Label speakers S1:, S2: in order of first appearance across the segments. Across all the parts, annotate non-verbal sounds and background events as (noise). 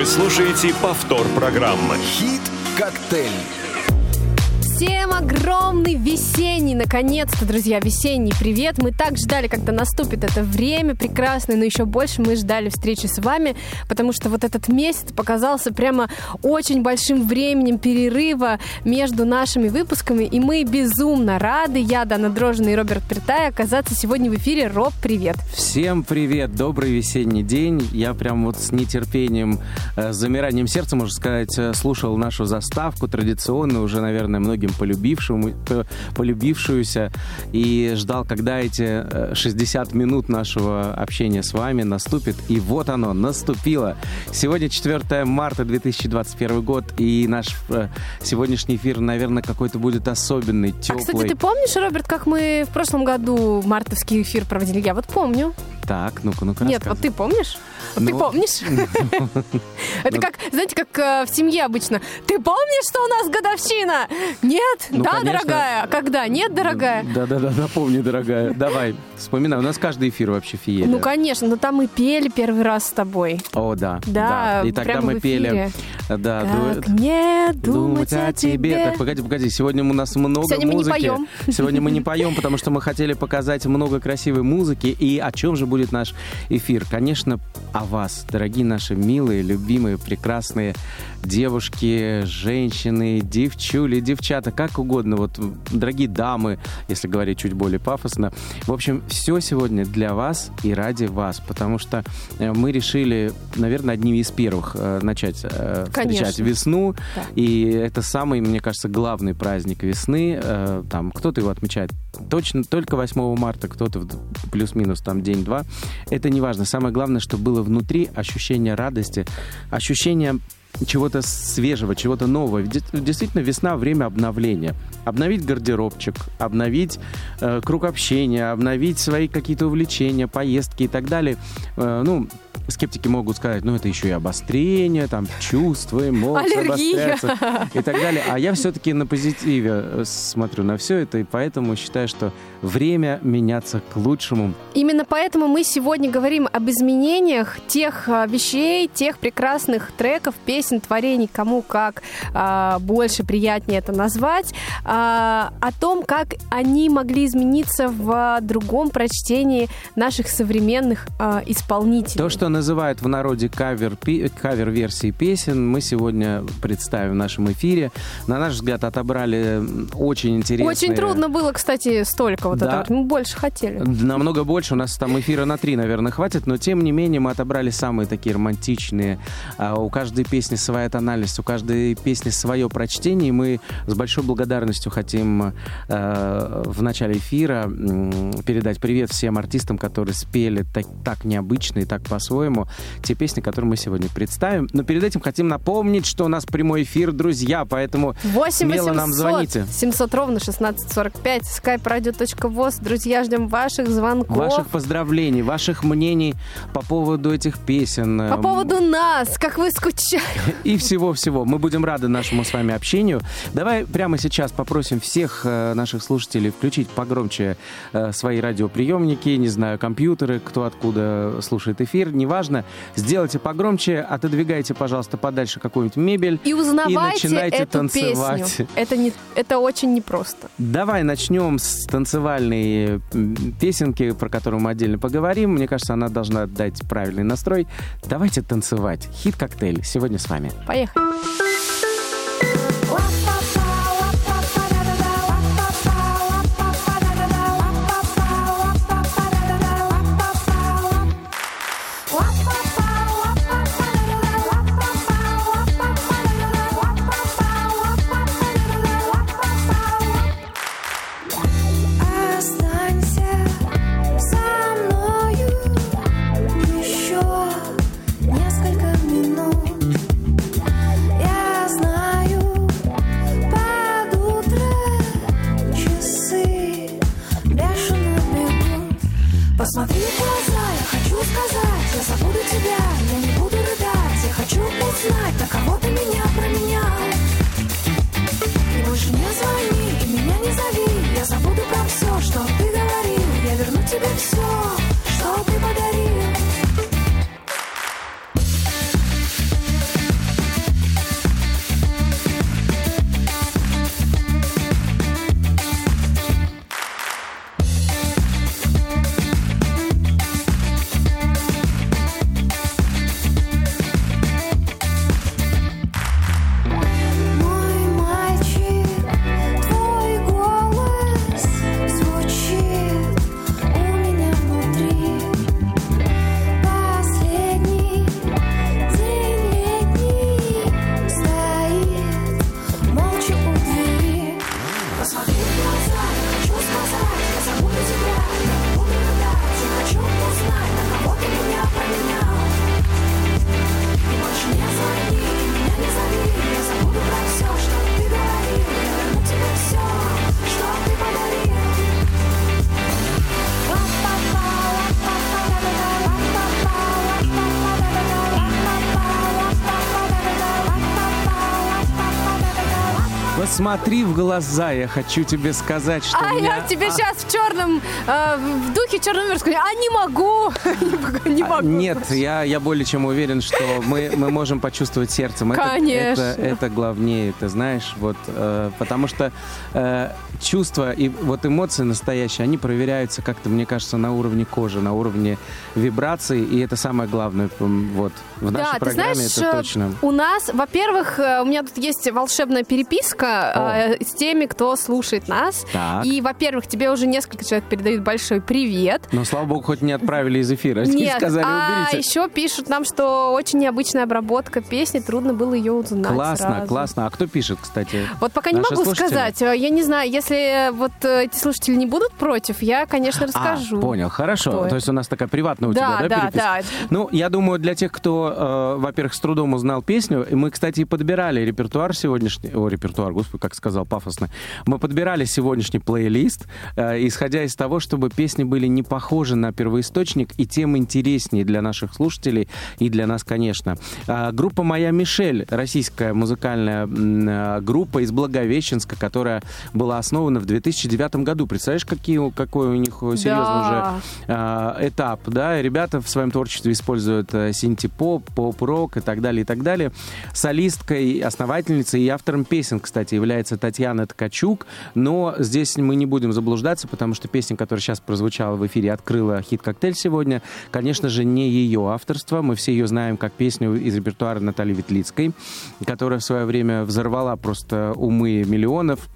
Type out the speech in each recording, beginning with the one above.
S1: Вы слушаете повтор программы.
S2: Хит-коктейль.
S3: Всем огромный весенний, наконец-то, друзья, весенний привет. Мы так ждали, когда наступит это время прекрасное, но еще больше мы ждали встречи с вами, потому что вот этот месяц показался прямо очень большим временем перерыва между нашими выпусками, и мы безумно рады, я, Дана Дрожина и Роберт Притай, оказаться сегодня в эфире. Роб, привет!
S4: Всем привет, добрый весенний день. Я прям вот с нетерпением, э, с замиранием сердца, можно сказать, э, слушал нашу заставку, традиционную, уже, наверное, многим полюбившую, полюбившуюся, и ждал, когда эти э, 60 минут нашего общения с вами наступит. И вот оно, наступило. Сегодня 4 марта 2021 год, и наш э, сегодняшний эфир, наверное, какой-то будет особенный,
S3: А,
S4: теплый.
S3: кстати, ты помнишь, Роберт, как мы в прошлом году мартовский эфир проводили? Я вот помню.
S4: Так, ну-ка, ну-ка,
S3: Нет, вот ты помнишь? Вот ты
S4: Ну,
S3: помнишь? (laughs) Это
S4: ну.
S3: как, знаете, как э, в семье обычно. Ты помнишь, что у нас годовщина? Нет?
S4: Ну,
S3: Да, дорогая? Когда? Нет, дорогая?
S4: Да-да-да, напомни, дорогая. Давай, вспоминай. У нас каждый эфир вообще феерия.
S3: Ну, конечно, но там мы пели первый раз с тобой.
S4: О, да.
S3: Да,
S4: И тогда мы пели. Да,
S3: Как не думать о тебе?
S4: Так, погоди, погоди. Сегодня у нас много
S3: Сегодня мы не
S4: музыки.
S3: поем.
S4: Сегодня мы не поем, потому что мы хотели показать много красивой музыки. И о чем же будет наш эфир? Конечно, о вас, дорогие наши милые, любимые, прекрасные девушки, женщины, девчули, девчата, как угодно. Вот, дорогие дамы, если говорить чуть более пафосно. В общем, все сегодня для вас и ради вас, потому что э, мы решили, наверное, одними из первых э, начать э,
S3: Конечно.
S4: встречать весну.
S3: Да.
S4: И это самый, мне кажется, главный праздник весны. Там кто-то его отмечает точно только 8 марта, кто-то плюс-минус там день-два. Это не важно. Самое главное, что было внутри ощущение радости, ощущение чего-то свежего, чего-то нового. Действительно, весна — время обновления. Обновить гардеробчик, обновить э, круг общения, обновить свои какие-то увлечения, поездки и так далее. Э, ну, скептики могут сказать, ну, это еще и обострение, там, чувства, эмоции
S3: Аллергия.
S4: и так далее. А я все-таки на позитиве э, смотрю на все это, и поэтому считаю, что время меняться к лучшему.
S3: Именно поэтому мы сегодня говорим об изменениях тех а, вещей, тех прекрасных треков, песен, творений, кому как а, больше приятнее это назвать, а, о том, как они могли измениться в другом прочтении наших современных а, исполнителей.
S4: То, что называют в народе кавер, пи- кавер-версии песен, мы сегодня представим в нашем эфире. На наш взгляд, отобрали очень интересные...
S3: Очень трудно было, кстати, столько вот
S4: Да.
S3: это вот. Мы больше хотели.
S4: Намного больше, у нас там эфира на три, наверное, хватит, но тем не менее мы отобрали самые такие романтичные. А, У каждой песни своя тональность, у каждой песни свое прочтение, и мы с большой благодарностью хотим э, в начале эфира передать привет всем артистам, которые спели так, так необычно и так по-своему те песни, которые мы сегодня представим. Но перед этим хотим напомнить, что у нас прямой эфир, друзья, поэтому
S3: 8
S4: смело нам
S3: 800
S4: звоните.
S3: 700 ровно 1645 skype-radio.voz. Друзья, ждем ваших звонков.
S4: Ваших поздравлений, ваших мнений по поводу этих песен.
S3: По
S4: эм,
S3: поводу нас, как вы скучали. (laughs)
S4: И всего-всего. Мы будем рады нашему с вами общению. Давай прямо сейчас попросим всех э, наших слушателей включить погромче э, свои радиоприемники, не знаю, компьютеры, кто откуда слушает эфир, неважно. Сделайте погромче, отодвигайте, пожалуйста, подальше какую-нибудь мебель.
S3: И узнавайте
S4: начинайте
S3: эту
S4: танцевать.
S3: песню. Это, не, это очень непросто.
S4: Давай начнем с танцевальной песенки, про которую мы отдельно поговорим. Мне кажется, она должна дать правильный настрой. Давайте танцевать. Хит-коктейль сегодня с вами.
S3: Поехали.
S4: Посмотри в глаза, я хочу тебе сказать, что
S3: А
S4: меня...
S3: я тебе сейчас в черном, э, в духе черного мира скажу, а не могу, (laughs) Не могу,
S4: А,
S3: могу.
S4: Нет, я, я более чем уверен, что мы, мы можем почувствовать сердцем. Это-
S3: Конечно.
S4: Это, это, главнее, ты знаешь, вот, э, потому что э, чувства и вот эмоции настоящие, они проверяются как-то, мне кажется, на уровне кожи, на уровне вибраций, и это самое главное, вот, в нашей
S3: Да, ты
S4: программе
S3: знаешь,
S4: это точно.
S3: у нас, во-первых, э, у меня тут есть волшебная переписка э, с теми, кто слушает нас.
S4: Так.
S3: И, во-первых, тебе уже несколько человек передают большой привет.
S4: Но, слава богу, хоть не отправили из эфира. (laughs) Не
S3: Нет,
S4: сказали,
S3: а
S4: уберите.
S3: еще пишут нам, что очень необычная обработка песни, трудно было ее узнать
S4: Классно,
S3: сразу.
S4: классно. А кто пишет, кстати?
S3: Вот пока не могу
S4: слушатели?
S3: сказать. Э, Я не знаю, если вот э, эти слушатели не будут против, я, конечно, расскажу.
S4: А, понял, хорошо. То есть у нас такая приватная у
S3: Да,
S4: тебя, да,
S3: да,
S4: переписка?
S3: да.
S4: Ну, я думаю, для тех, кто, э, во-первых, с трудом узнал песню, мы, кстати, и подбирали репертуар сегодняшний, о, репертуар, господи, как сказал пафосно, мы подбирали сегодняшний плейлист, э, исходя из того, чтобы песни были не похожи на первоисточник и тем интереснее для наших слушателей и для нас, конечно. А, группа «Моя Мишель», российская музыкальная э, группа из Благовещенска, которая была основана в 2009 году. Представляешь, какие, какой у них э, серьезный уже
S3: Да.
S4: а, этап, да, ребята в своем творчестве используют э, синти-поп, поп-рок и так далее, и так далее. Солисткой, основательницей и автором песен, кстати, является Татьяна Ткачук, но здесь мы не будем заблуждаться, потому что песня, которая сейчас прозвучала в эфире, открыла хит-коктейль сегодня, конечно же, не ее авторство, мы все ее знаем как песню из репертуара Натальи Ветлицкой, которая в свое время взорвала просто умы миллионов,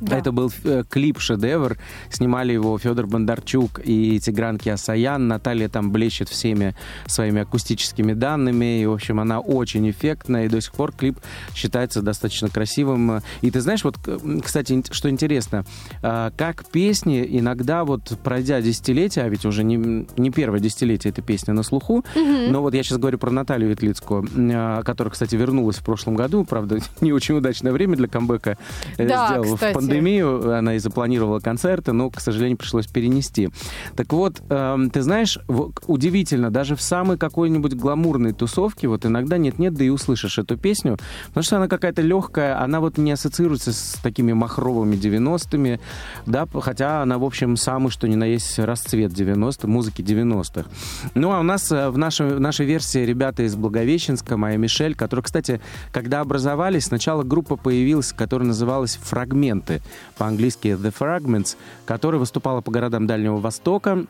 S3: Да.
S4: это был э, клип-шедевр. Снимали его Федор Бондарчук и Тигран Киасаян. Наталья там блещет всеми своими акустическими данными. И, в общем, она очень эффектная. И до сих пор клип считается достаточно красивым. И ты знаешь, вот, к- кстати, что интересно, а, как песни иногда, вот пройдя десятилетия, а ведь уже не, не первое десятилетие эта песня на слуху, но вот я сейчас говорю про Наталью Ветлицкую, а, которая, кстати, вернулась в прошлом году, правда, (laughs) не очень удачное время для камбэка э,
S3: Да,
S4: сделала
S3: кстати.
S4: в пандемию, она и запланировала концерты, но, к сожалению, пришлось перенести. Так вот, эм, ты знаешь, удивительно, даже в самой какой-нибудь гламурной тусовке, вот иногда нет-нет, да и услышишь эту песню, потому что она какая-то легкая, она вот не ассоциируется с такими махровыми 90-ми, да, хотя она, в общем, самый, что ни на есть, расцвет 90 музыки 90-х. Ну, а у нас э, в нашей, в нашей версии ребята из Благовещенска, моя Мишель, которые, кстати, когда образовались, сначала группа появилась, которая называлась «Фрагменты», по-английски «The Fragments», которая выступала по городам Дальнего Востока,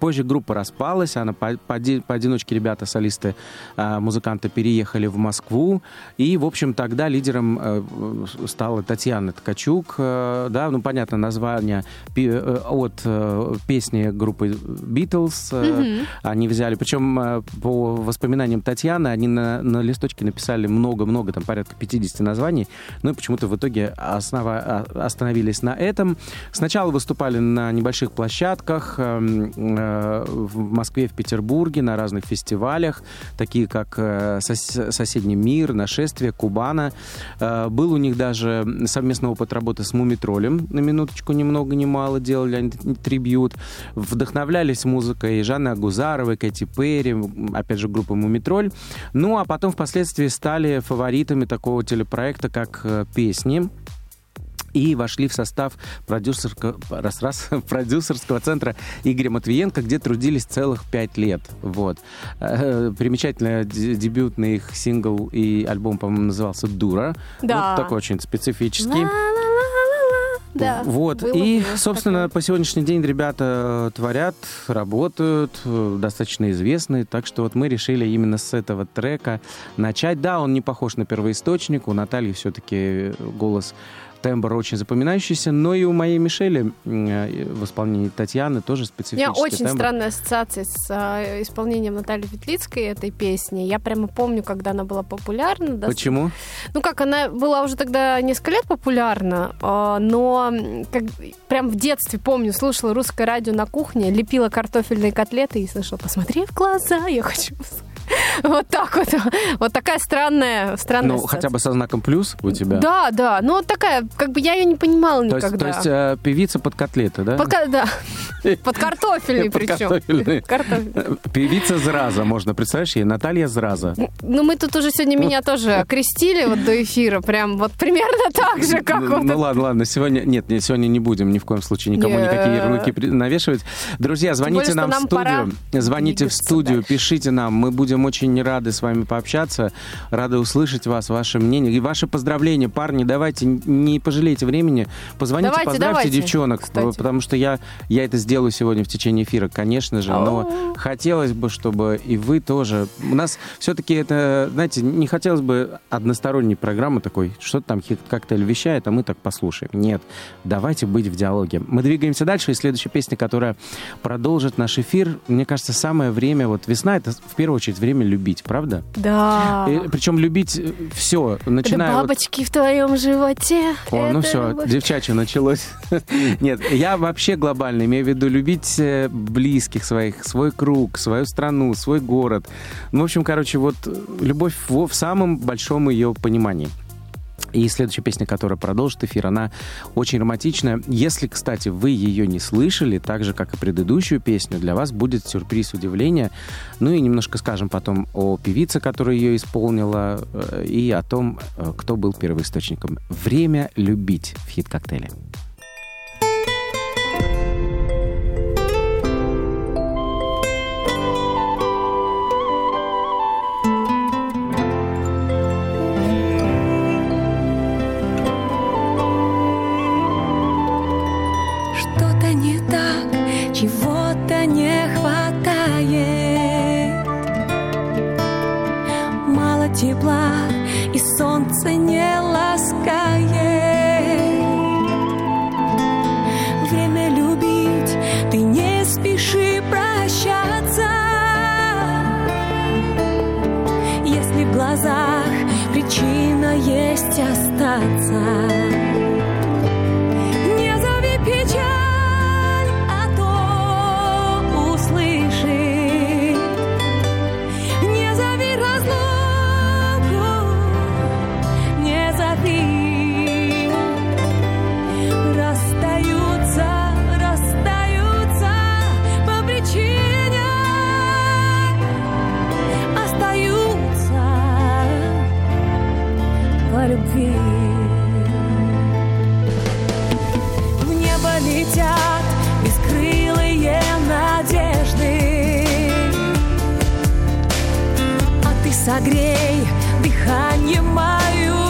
S4: Позже группа распалась, она по- поди- поодиночке ребята, солисты, а, музыканты переехали в Москву, и, в общем, тогда лидером э, стала Татьяна Ткачук, э, да, ну, понятно, название пи- э, от э, песни группы Beatles э, они взяли, причем э, по воспоминаниям Татьяны, они на, на листочке написали много-много, там порядка 50 названий, ну, и почему-то в итоге основа- а- остановились на этом. Сначала выступали на небольших площадках, эм, э, в Москве, в Петербурге, на разных фестивалях, такие как э, сос- «Соседний мир», «Нашествие», «Кубана». Э, Был у них даже совместный опыт работы с «Мумитролем», на минуточку, ни много ни мало делали они трибьют. Вдохновлялись музыкой Жанны Агузаровой, Кэти Перри, опять же, группы «Мумитроль». Ну, а потом впоследствии стали фаворитами такого телепроекта, как э, «Песни», и вошли в состав продюсерского, раз, раз, (laughs) продюсерского центра Игоря Матвиенко, где трудились целых пять лет. Вот. Э, Примечательно, де- дебютный их сингл и альбом, по-моему, назывался «Дура».
S3: Да.
S4: Вот такой очень специфический.
S3: Да,
S4: вот.
S3: было,
S4: и,
S3: было
S4: собственно,
S3: такое.
S4: по сегодняшний день ребята творят, работают, э, достаточно известны. Так что вот мы решили именно с этого трека начать. Да, он не похож на первоисточник. У Натальи все-таки голос тембр очень запоминающийся, но и у моей Мишели э, в исполнении Татьяны тоже
S3: У
S4: специфический
S3: меня очень
S4: тембр.
S3: странная ассоциация с а, исполнением Натальи Ветлицкой этой песни. Я прямо помню, когда она была популярна. да,
S4: Почему?
S3: Ну как, она была уже тогда несколько лет популярна, а, но как, прям в детстве помню, слушала русское радио на кухне, лепила картофельные котлеты и слышала, посмотри в глаза, я хочу (laughs) Вот так вот. Вот такая странная, странная
S4: Ну, хотя бы со знаком плюс у тебя.
S3: Да, да. Ну, вот такая, как бы я ее не понимала
S4: То есть,
S3: никогда.
S4: то есть э, певица под котлеты, да?
S3: Под, да. (laughs) Под картофельный причем.
S4: картофельный.
S3: Картофель.
S4: Э, Певица Зраза, можно представляешь, ей Наталья Зраза.
S3: Ну, мы тут уже сегодня меня тоже окрестили вот до эфира. Прям вот примерно так же, как
S4: ну,
S3: вот
S4: ну ладно, ладно, сегодня нет, сегодня не будем ни в коем случае никому никакие ярлыки при- навешивать. Друзья, звоните нам, в студию, звоните в студию, пишите нам, мы будем очень рады с вами пообщаться, рады услышать вас, ваше мнение и ваши поздравления, парни, давайте не пожалейте времени, позвоните,
S3: Давайте,
S4: поздравьте
S3: давайте,
S4: девчонок,
S3: кстати.
S4: потому что я я это сделаю сегодня в течение эфира, конечно же, но
S3: Ау.
S4: хотелось бы, чтобы и вы тоже. У нас все-таки это, знаете, не хотелось бы односторонней программы такой, что-то там хит-коктейль вещает, а мы так послушаем. Нет, давайте быть в диалоге. Мы двигаемся дальше, и следующая песня, которая продолжит наш эфир, мне кажется, самое время, вот весна, это в первую очередь время любить, правда?
S3: Да.
S4: И причем любить все,
S3: Это
S4: начиная... вот-
S3: бабочки в твоем животе.
S4: о, ну
S3: Это
S4: все,
S3: любовь.
S4: девчачье началось. (laughs) Нет, я вообще глобально имею в виду любить э, близких своих, свой круг, свою страну, свой город. Ну, в общем, короче, вот э, любовь в, в самом большом ее понимании. И следующая песня, которая продолжит эфир, она очень романтичная. Если, кстати, вы ее не слышали, так же, как и предыдущую песню, для вас будет сюрприз, удивление. Ну и немножко скажем потом о певице, которая ее исполнила, э, и о том, э, кто был первоисточником. «Время любить» в хит-коктейле.
S5: Согрей. Дыханием мою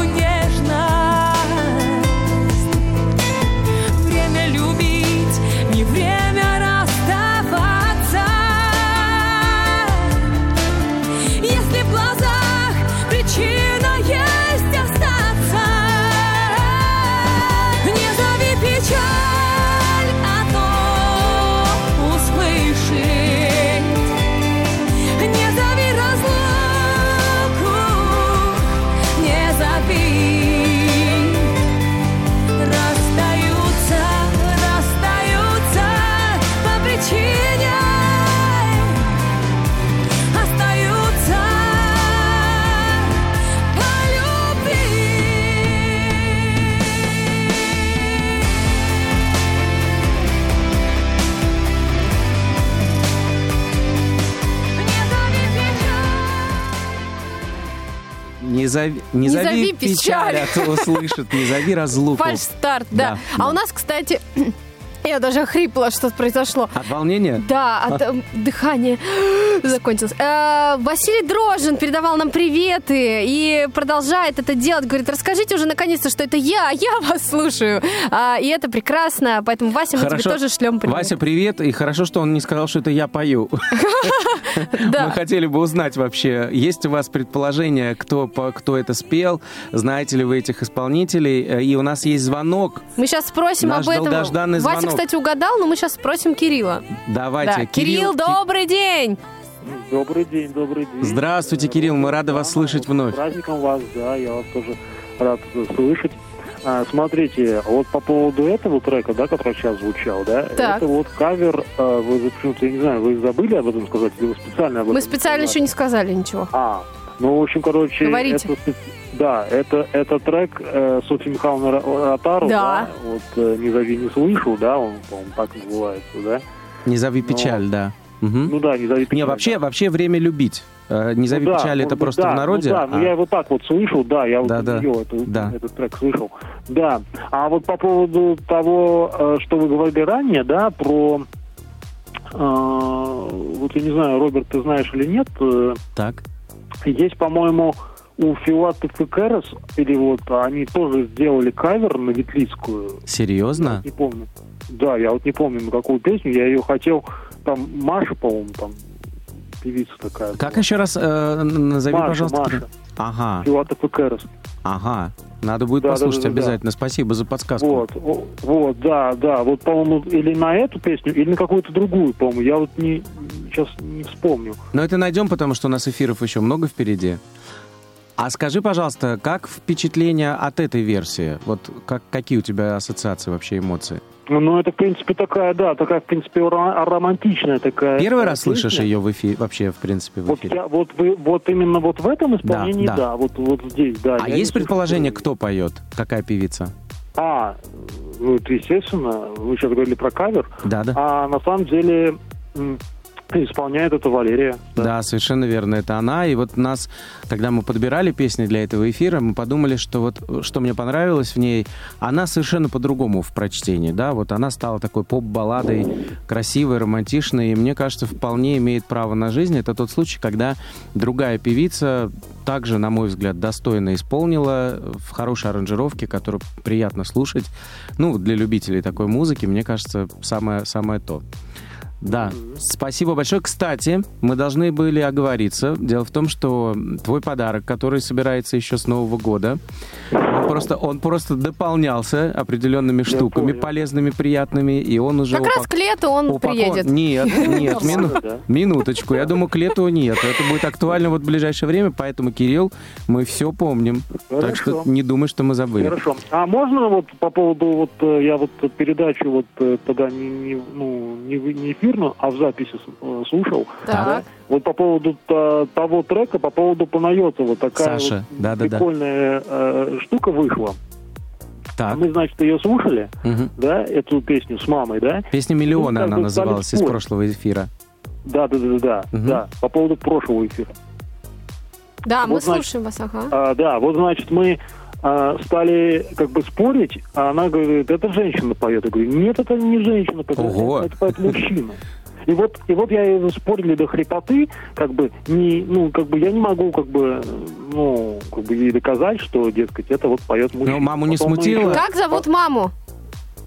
S5: зови, не Не зови зови печаль,
S4: печаль. а то услышит. Не зови разлуку.
S3: Фальш-старт, да.
S4: Да,
S3: А
S4: да.
S3: у нас, кстати, я даже хрипла, что произошло.
S4: От волнения?
S3: Да, от э, дыхания (gasps) закончилось. Э, Василий Дрожин передавал нам приветы и продолжает это делать. Говорит, расскажите уже наконец-то, что это я, (laughs) я вас слушаю. А, И это прекрасно, поэтому, Вася, мы тебе тоже шлем привет.
S4: Вася, привет. И хорошо, что он не сказал, что это я пою. (laughs) Мы хотели бы узнать вообще, есть у вас предположение, кто, кто это спел, знаете ли вы этих исполнителей? Э, И у нас есть звонок.
S3: Мы сейчас спросим об этом.
S4: долгожданный звонок.
S3: Кстати, угадал, но мы сейчас спросим Кирилла.
S4: Давайте.
S3: Да. Кирилл,
S4: Ки-
S3: добрый день!
S2: Добрый день, добрый день.
S4: Здравствуйте, Кирилл, мы рады вас слышать вновь.
S2: С праздником вас, да, я вас тоже рад слышать. А, смотрите, вот по поводу этого трека, да, который сейчас звучал, да,
S3: Так.
S2: это вот кавер, а, вы почему-то, я не знаю, вы забыли об этом сказать, или вы специально об этом
S3: Мы специально еще
S2: сказали?
S3: не сказали ничего.
S2: А, ну, в общем, короче,
S3: Говорите.
S2: это да, это, это трек э, Софьи Михайловны Ротару,
S3: Да.
S2: да, вот э, «Не зови, не слышу», да, он, по-моему, так называется, да.
S4: Не зови печаль, да. Мгм.
S2: Ну да, «Не зови
S4: Не,
S2: печаль»,
S4: вообще,
S2: да.
S4: вообще время любить. Э, Не зови
S2: Ну да,
S4: печаль, это
S2: быть,
S4: просто
S2: да,
S4: в народе.
S2: Ну, да, ну
S4: а-
S2: я его так вот слышал, да, я
S4: Да,
S2: вот
S4: да,
S2: её эту-
S4: да.
S2: этот трек слышал. Да. А вот по поводу того, э, что вы говорили ранее, да, про э, вот я не знаю, Роберт, ты знаешь или нет, э,
S4: Так.
S2: есть, по-моему, у Филатов и Кэрос, или вот они тоже сделали кавер на Ветлицкую,
S4: Серьезно?
S2: не помню. Да, я вот не помню на какую песню, я ее хотел, там Маша, по-моему, там певица такая.
S4: Как
S2: была.
S4: еще раз э, назови,
S2: Маша,
S4: пожалуйста.
S2: Маша,
S4: Ага,
S2: Филатов и Кэрос.
S4: ага. Надо будет
S2: Да, да,
S4: послушать
S2: да, да, да.
S4: обязательно. Спасибо за подсказку.
S2: Вот, вот, да, да, вот, по-моему, или на эту песню, или на какую-то другую, по-моему, я вот не, сейчас не вспомню.
S4: Но это найдем, потому что у нас эфиров еще много впереди. А скажи, пожалуйста, как впечатление от этой версии? Вот как, какие у тебя ассоциации вообще, эмоции?
S2: Ну, это, в принципе, такая, да, такая, в принципе, ро- романтичная такая.
S4: Первый
S2: э,
S4: раз слышишь ее в эфире, вообще, в принципе, в
S2: Вот,
S4: эфире?
S2: я, вот, вы, вот именно вот в этом исполнении,
S4: да.
S2: да, вот, вот здесь, да.
S4: А есть предположение,
S2: слышу.
S4: кто поет? Какая певица?
S2: А, ну, это естественно, вы сейчас говорили про кавер,
S4: Да, да.
S2: а на самом деле исполняет это Валерия.
S4: Да, совершенно верно, это она. И вот нас, когда мы подбирали песни для этого эфира, мы подумали, что вот что мне понравилось в ней, она совершенно по-другому в прочтении, да, вот она стала такой поп-балладой, красивой, романтичной, и мне кажется, вполне имеет право на жизнь. Это тот случай, когда другая певица также, на мой взгляд, достойно исполнила в хорошей аранжировке, которую приятно слушать. Ну, для любителей такой музыки, мне кажется, самое, самое то. Да, спасибо большое. Кстати, мы должны были оговориться. Дело в том, что твой подарок, который собирается еще с Нового года, он просто, он просто дополнялся определенными штуками
S2: понял.
S4: полезными, приятными, и он уже...
S3: Как раз
S4: упак-
S3: к лету он
S4: упакован-
S3: приедет.
S4: Нет, нет, мину-
S2: да.
S4: минуточку. Я думаю, к лету нет. Это будет актуально вот в ближайшее время, поэтому, Кирилл, мы все помним. Так что
S2: Хорошо.
S4: не думай, что мы забыли.
S2: Хорошо. А можно вот по поводу вот э, я вот передачу вот э, тогда не, не, ну, не, не эфирную, а в записи э, слушал.
S3: Так.
S2: Вот по поводу та- того трека, по поводу Панайотова, такая
S4: Саша,
S2: вот
S4: да-да-да.
S2: прикольная э, штука вышла.
S4: Так.
S2: Мы, значит, ее слушали,
S4: Мгм.
S2: да, эту песню с мамой, да?
S4: Песня «Миллионы»
S2: Ну, как
S4: она называлась из прошлого эфира.
S2: Да, да, да, да,
S4: Мгм.
S2: да. По поводу прошлого эфира.
S3: Да, мы
S2: Вот, значит,
S3: слушаем вас, ага.
S2: А, да, вот значит мы а, стали как бы спорить, а она говорит, это женщина поет. Я говорю, нет, это не женщина поет,
S4: Ого.
S2: это поет мужчина. (laughs) И вот, и вот я спорили до хрипоты, как бы не, ну, как бы я не могу, как бы, ну, как бы ей доказать, что, дескать, это вот поет мужчина.
S4: Но маму не
S2: Потом
S4: смутило?
S2: еще-
S3: Как зовут маму?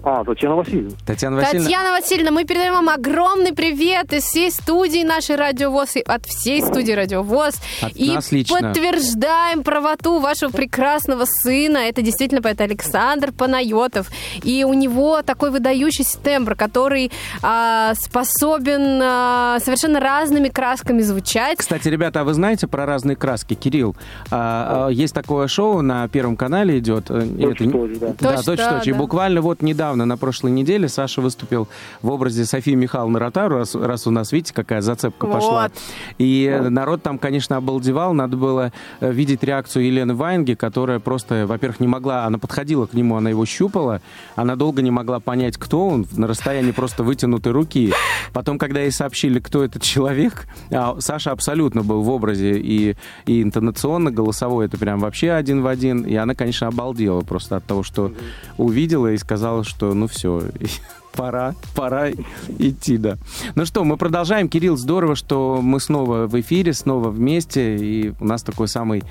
S2: А, Татьяна Васильевна.
S4: Татьяна Васильевна,
S3: Татьяна Васильевна, мы передаем вам огромный привет из всей студии нашей Радиовоз, и от всей студии Радиовоз.
S4: От
S3: и
S4: нас лично.
S3: подтверждаем правоту вашего прекрасного сына. Это действительно поэт Александр Панайотов. И у него такой выдающийся тембр, который а, способен а, совершенно разными красками звучать.
S4: Кстати, ребята, а вы знаете про разные краски? Кирилл, а, а, есть такое шоу на Первом канале идет. э, это-
S2: точно, да.
S4: Да,
S3: Точно,
S4: точно,
S3: да.
S4: И буквально вот недавно, на прошлой неделе, Саша выступил в образе Софии Михайловны Ротару, раз, раз у нас, видите, какая зацепка пошла.
S3: Вот.
S4: И э, народ там, конечно, обалдевал. Надо было э, видеть реакцию Елены Ваенги, которая просто, во-первых, не могла, она подходила к нему, она его щупала, она долго не могла понять, кто он, на расстоянии просто вытянутой руки. Потом, когда ей сообщили, кто этот человек, а Саша абсолютно был в образе и, и интонационно, голосовой, это прям вообще один в один. И она, конечно, обалдела просто от того, что увидела и сказала, что ну все, (laughs) пора, пора идти, да. Ну что, мы продолжаем. Кирилл, здорово, что мы снова в эфире, снова вместе, и у нас такой самый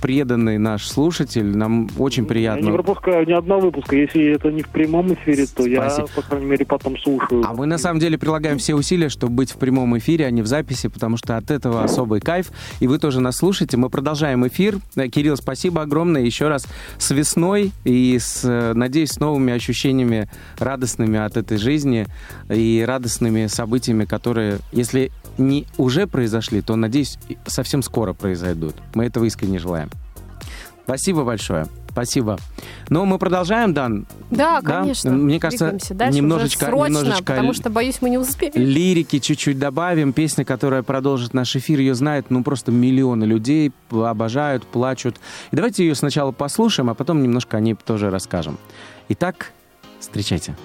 S4: преданный наш слушатель. Нам очень
S2: Я не
S4: приятно.
S2: пропускаю ни одного выпуска. Если это не в прямом эфире, то я,
S4: Спасибо.
S2: по крайней мере, потом слушаю.
S4: А мы на самом деле прилагаем все усилия, чтобы быть в прямом эфире, а не в записи, потому что от этого особый кайф. И вы тоже нас слушаете. Мы продолжаем эфир. Э, Кирилл, спасибо огромное еще раз с весной и с, э, надеюсь, с новыми ощущениями радостными от этой жизни и радостными событиями, которые, если не уже произошли, то, надеюсь, совсем скоро произойдут. Мы этого искренне желаем. Спасибо большое. Спасибо. Ну, мы продолжаем, Дан.
S3: Да,
S4: Да?
S3: конечно.
S4: Мне кажется, немножечко-
S3: срочно,
S4: немножечко
S3: потому что, боюсь, мы не успеем.
S4: Лирики чуть-чуть добавим. Песня, которая продолжит наш эфир, ее знают, ну, просто миллионы людей, обожают, плачут. И давайте ее сначала послушаем, а потом немножко о ней тоже расскажем. Итак, встречайте.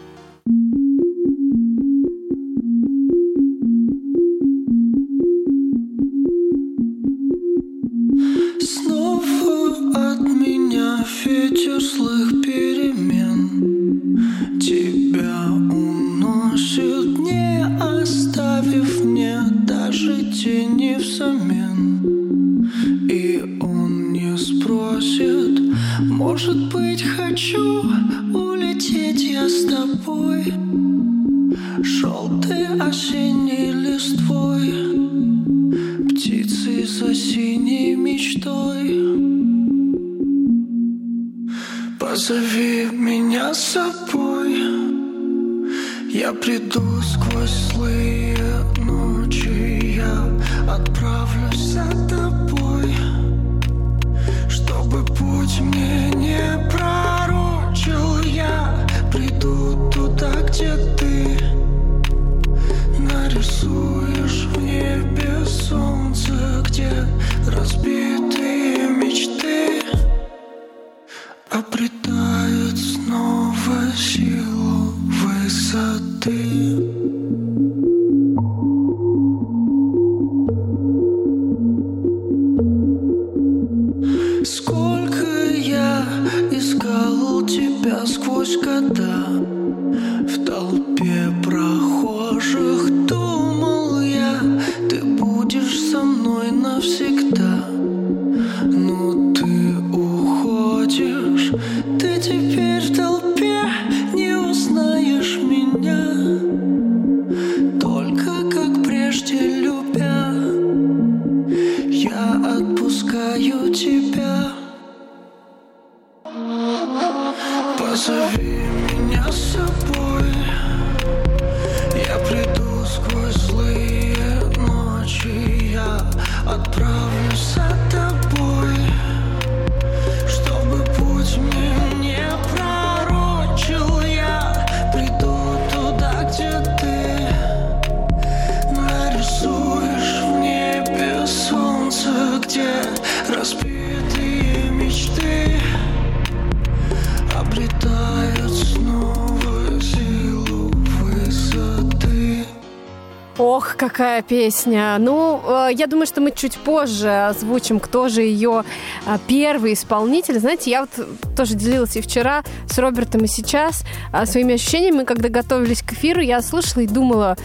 S3: Песня. Ну, э, я думаю, что мы чуть позже озвучим, кто же ее э, первый исполнитель. Знаете, я вот тоже делилась и вчера с Робертом, и сейчас э, своими ощущениями, когда готовились к эфиру, я слушала и думала,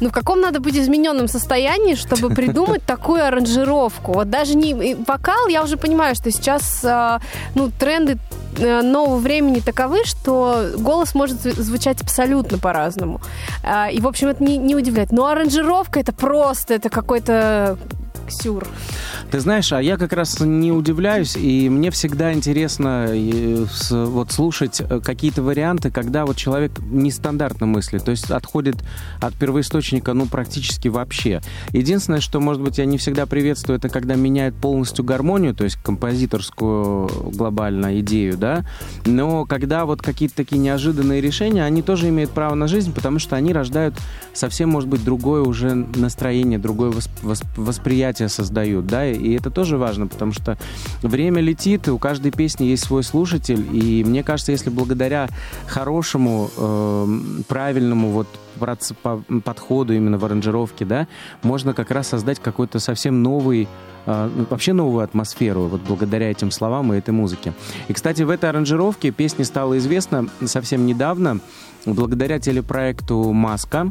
S3: ну, в каком надо быть измененном состоянии, чтобы придумать (laughs) такую аранжировку. Вот даже не вокал, я уже понимаю, что сейчас, ну, тренды нового времени таковы, что голос может зв- звучать абсолютно по-разному. А, И, в общем, это не, не удивляет. Но аранжировка это просто, это какой-то сюр.
S4: Ты знаешь, а я как раз не удивляюсь, и мне всегда интересно э, вот слушать э, какие-то варианты, когда вот человек нестандартно мыслит, то есть отходит от первоисточника, ну, практически вообще. Единственное, что, может быть, я не всегда приветствую, это когда меняют полностью гармонию, то есть композиторскую глобально идею, да, но когда вот какие-то такие неожиданные решения, они тоже имеют право на жизнь, потому что они рождают совсем, может быть, другое уже настроение, другое восп- восп- восприятие создают, да, и это тоже важно, потому что время летит, и у каждой песни есть свой слушатель, и мне кажется, если благодаря хорошему, эм, правильному вот по- подходу именно в аранжировке, да, можно как раз создать какой-то совсем новый э, ну, вообще новую атмосферу, вот благодаря этим словам и этой музыке. И, кстати, в этой аранжировке песня стала известна совсем недавно, благодаря телепроекту «Маска»,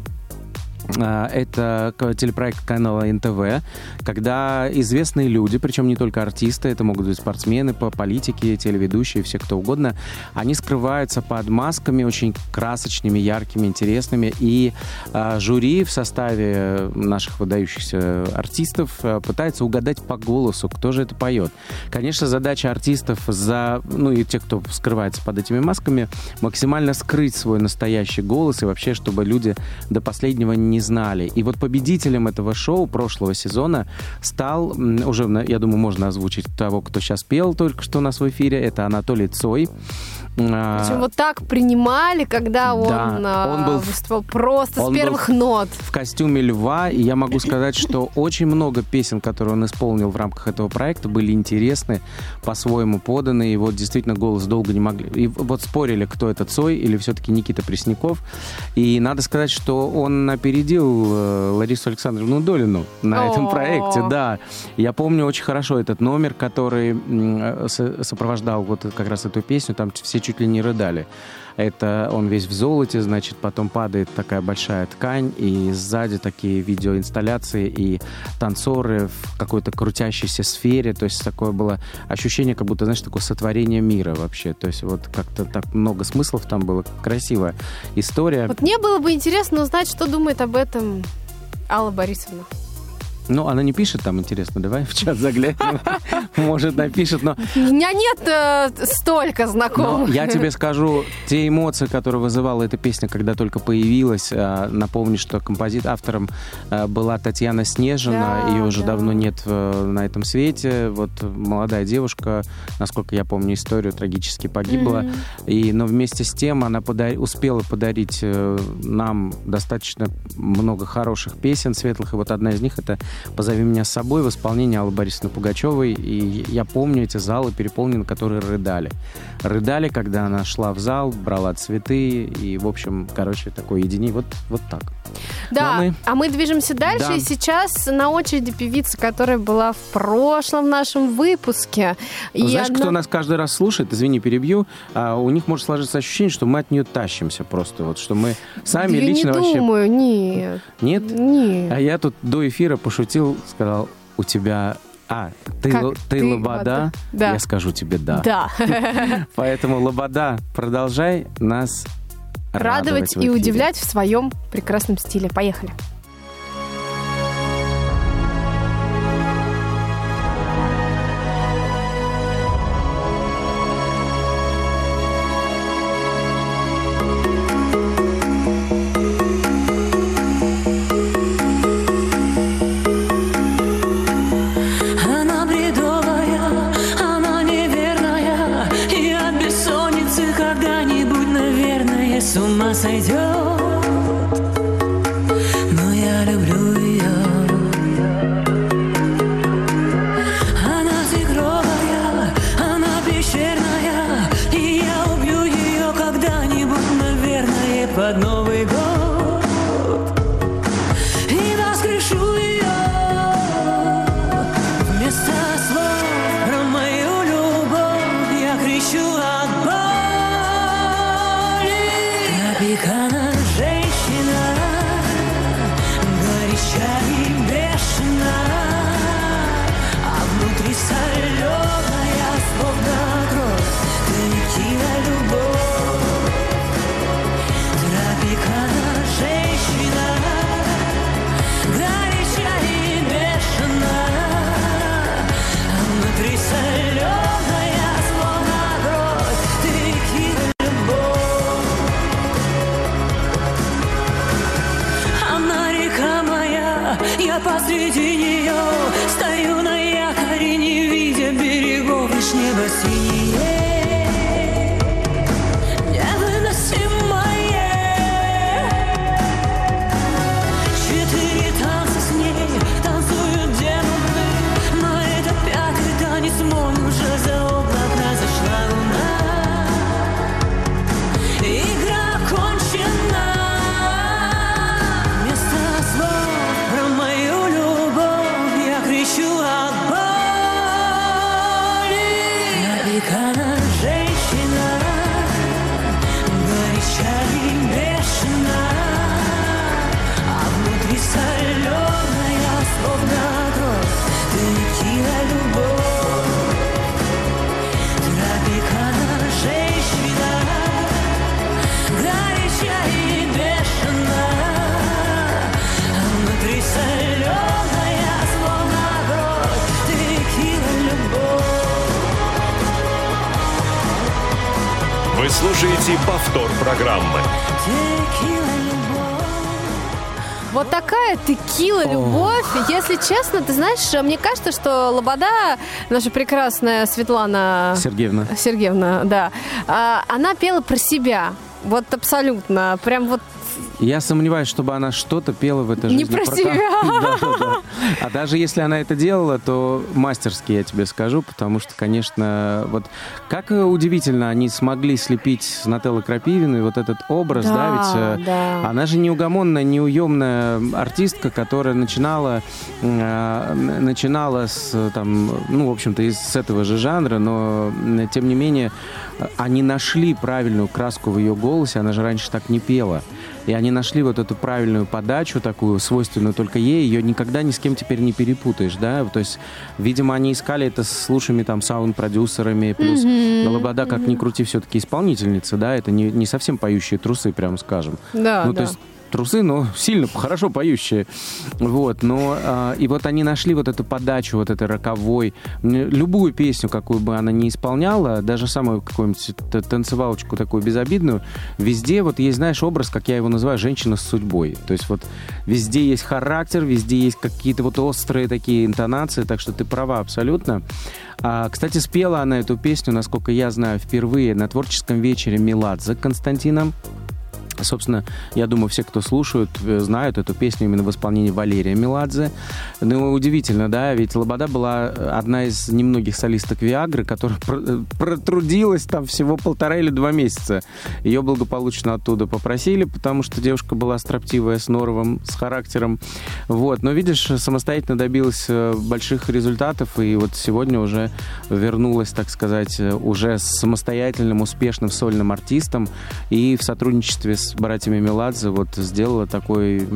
S4: Это к- телепроект канала НТВ, когда известные люди, причем не только артисты, это могут быть спортсмены, по- политики, телеведущие, все кто угодно, они скрываются под масками очень красочными, яркими, интересными. И а, жюри в составе наших выдающихся артистов а, пытается угадать по голосу, кто же это поет. Конечно, задача артистов за, ну и тех, кто скрывается под этими масками, максимально скрыть свой настоящий голос и вообще, чтобы люди до последнего не не знали. И вот победителем этого шоу прошлого сезона стал, уже, я думаю, можно озвучить того, кто сейчас пел только что у нас в эфире, это Анатолий Цой. А,
S5: Причем вот так принимали, когда он,
S4: Да,
S5: а,
S4: он был в-
S5: выступал просто
S4: он
S5: с
S4: был
S5: первых
S4: в-
S5: нот.
S4: в костюме льва, и я могу сказать, что (laughs) очень много песен, которые он исполнил в рамках этого проекта, были интересны, по-своему поданы, и вот действительно голос долго не могли. И вот спорили, кто это Цой или все-таки Никита Пресняков. И надо сказать, что он опередил э, Ларису Александровну Долину на этом
S5: О.
S4: проекте, да. Я помню очень хорошо этот номер, который э, со- сопровождал вот как раз эту песню, там все чуть ли не рыдали. Это он весь в золоте, значит, потом падает такая большая ткань, и сзади такие видеоинсталляции и танцоры в какой-то крутящейся сфере. То есть такое было ощущение, как будто, знаешь, такое сотворение мира вообще. То есть вот как-то так много смыслов там было. Красивая история.
S5: Вот мне было бы интересно узнать, что думает об этом Алла Борисовна.
S4: Ну, она не пишет там, интересно, давай в чат заглянем. Может, напишет, но
S5: У меня нет э, столько
S4: Но
S5: знакомых.
S4: я тебе скажу, те эмоции, которые вызывала эта песня, когда только появилась, а, напомню, что композит автором а, была Татьяна Снежина,
S5: Да,
S4: ее уже
S5: да.
S4: давно нет э, на этом свете. Вот молодая девушка, насколько я помню историю, трагически погибла.
S5: Мгм.
S4: И, но вместе с тем она пода- успела подарить э, нам достаточно много хороших песен светлых. И вот одна из них это «Позови меня с собой» в исполнении Аллы Борисовны Пугачевой. И я помню эти залы переполнены, которые рыдали. Рыдали, когда она шла в зал, брала цветы. И, в общем, короче, такое единение. Вот, вот так.
S5: Да,
S4: Ну, а мы-
S5: а мы движемся дальше,
S4: Да.
S5: и сейчас на очереди певица, которая была в прошлом нашем выпуске. И
S4: Знаешь,
S5: одна-
S4: кто нас каждый раз слушает, извини, перебью, а, у них может сложиться ощущение, что мы от нее тащимся просто. Вот, что мы сами
S5: Да я
S4: лично
S5: не
S4: вообще...
S5: думаю, нет.
S4: Нет?
S5: Нет.
S4: А я тут до эфира пошутил, сказал, у тебя... А, ты,
S5: Как
S4: л- ты,
S5: ты,
S4: лобода?
S5: да.
S4: Я скажу тебе да.
S5: Да. (laughs)
S4: Поэтому лобода, продолжай нас
S5: Радовать
S4: в
S5: и удивлять в своем прекрасном стиле. Поехали.
S3: Если честно, ты знаешь, мне кажется, что Лобода, наша прекрасная Светлана
S4: Сергеевна.
S3: Сергеевна, да, а, она пела про себя. Вот абсолютно. Прям вот
S4: Я сомневаюсь, чтобы она что-то пела в этой
S3: Не
S4: жизни.
S3: про
S4: ка-
S3: себя. (laughs)
S4: Да, да, да. А даже если она это делала, то мастерски, я тебе скажу, потому что, конечно, вот как э, удивительно они смогли слепить с Нателлы Крапивиной вот этот образ, да,
S3: Да,
S4: ведь э,
S3: да.
S4: она же неугомонная, неуемная артистка, которая начинала, э, начинала с, э, там, ну, в общем-то, из с этого же жанра, но, тем не менее, э, они нашли правильную краску в ее голосе, она же раньше так не пела. И они нашли вот эту правильную подачу, такую свойственную только ей, ее никогда ни с кем теперь не перепутаешь, да, то есть, видимо, они искали это с лучшими там саунд-продюсерами, плюс Лобода, как ни крути, все-таки исполнительница, да, это не, не совсем поющие трусы, прям скажем.
S3: Да,
S4: ну,
S3: да.
S4: то есть трусы, но сильно, хорошо поющие. Вот, но а, и вот они нашли вот эту подачу, вот этой роковой. Любую песню, какую бы она ни исполняла, даже самую какую-нибудь танцевалочку такую безобидную, везде вот есть, знаешь, образ, как я его называю, женщина с судьбой. То есть вот везде есть характер, везде есть какие-то вот острые такие интонации, так что ты права абсолютно. А, кстати, спела она эту песню, насколько я знаю, впервые на творческом вечере Меладзе Константином. Собственно, я думаю, все, кто слушают, э, знают эту песню именно в исполнении Валерия Меладзе. Ну, удивительно, да, ведь Лобода была э, одна из немногих солисток Виагры, которая э, протрудилась там всего полтора или два месяца. Ее благополучно оттуда попросили, потому что девушка была строптивая, с норовом, с характером. Вот, но видишь, самостоятельно добилась больших результатов, и вот сегодня уже вернулась, так сказать, уже с самостоятельным, успешным сольным артистом, и в сотрудничестве с братьями Меладзе вот сделала такой